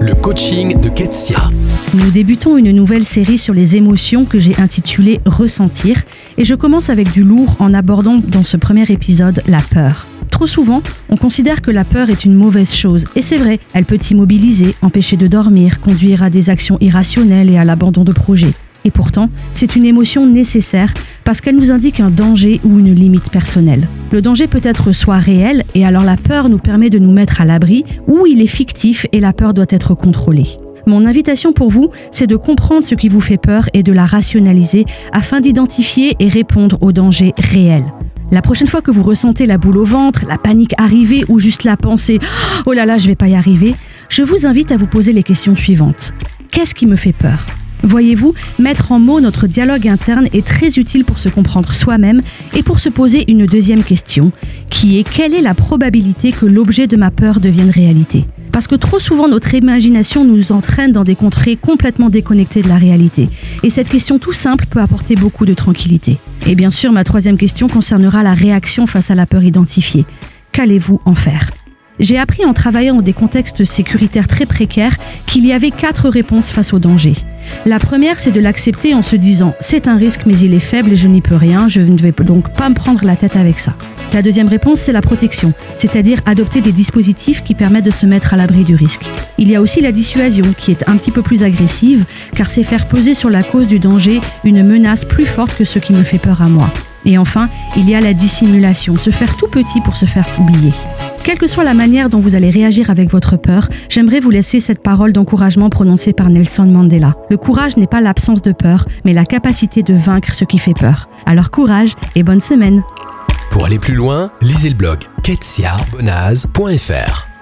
Le coaching de Ketsia. Nous débutons une nouvelle série sur les émotions que j'ai intitulée Ressentir et je commence avec du lourd en abordant dans ce premier épisode la peur. Trop souvent, on considère que la peur est une mauvaise chose, et c'est vrai, elle peut immobiliser, empêcher de dormir, conduire à des actions irrationnelles et à l'abandon de projets. Et pourtant, c'est une émotion nécessaire parce qu'elle nous indique un danger ou une limite personnelle. Le danger peut être soit réel, et alors la peur nous permet de nous mettre à l'abri, ou il est fictif et la peur doit être contrôlée. Mon invitation pour vous, c'est de comprendre ce qui vous fait peur et de la rationaliser afin d'identifier et répondre aux dangers réels. La prochaine fois que vous ressentez la boule au ventre, la panique arriver ou juste la pensée Oh là là, je vais pas y arriver, je vous invite à vous poser les questions suivantes. Qu'est-ce qui me fait peur? Voyez-vous, mettre en mots notre dialogue interne est très utile pour se comprendre soi-même et pour se poser une deuxième question, qui est quelle est la probabilité que l'objet de ma peur devienne réalité? Parce que trop souvent notre imagination nous entraîne dans des contrées complètement déconnectées de la réalité. Et cette question tout simple peut apporter beaucoup de tranquillité. Et bien sûr, ma troisième question concernera la réaction face à la peur identifiée. Qu'allez-vous en faire? J'ai appris en travaillant dans des contextes sécuritaires très précaires qu'il y avait quatre réponses face au danger. La première, c'est de l'accepter en se disant c'est un risque mais il est faible et je n'y peux rien, je ne vais donc pas me prendre la tête avec ça. La deuxième réponse, c'est la protection, c'est-à-dire adopter des dispositifs qui permettent de se mettre à l'abri du risque. Il y a aussi la dissuasion, qui est un petit peu plus agressive, car c'est faire peser sur la cause du danger une menace plus forte que ce qui me fait peur à moi. Et enfin, il y a la dissimulation, se faire tout petit pour se faire oublier. Quelle que soit la manière dont vous allez réagir avec votre peur, j'aimerais vous laisser cette parole d'encouragement prononcée par Nelson Mandela. Le courage n'est pas l'absence de peur, mais la capacité de vaincre ce qui fait peur. Alors courage et bonne semaine Pour aller plus loin, lisez le blog ketsiabonaz.fr.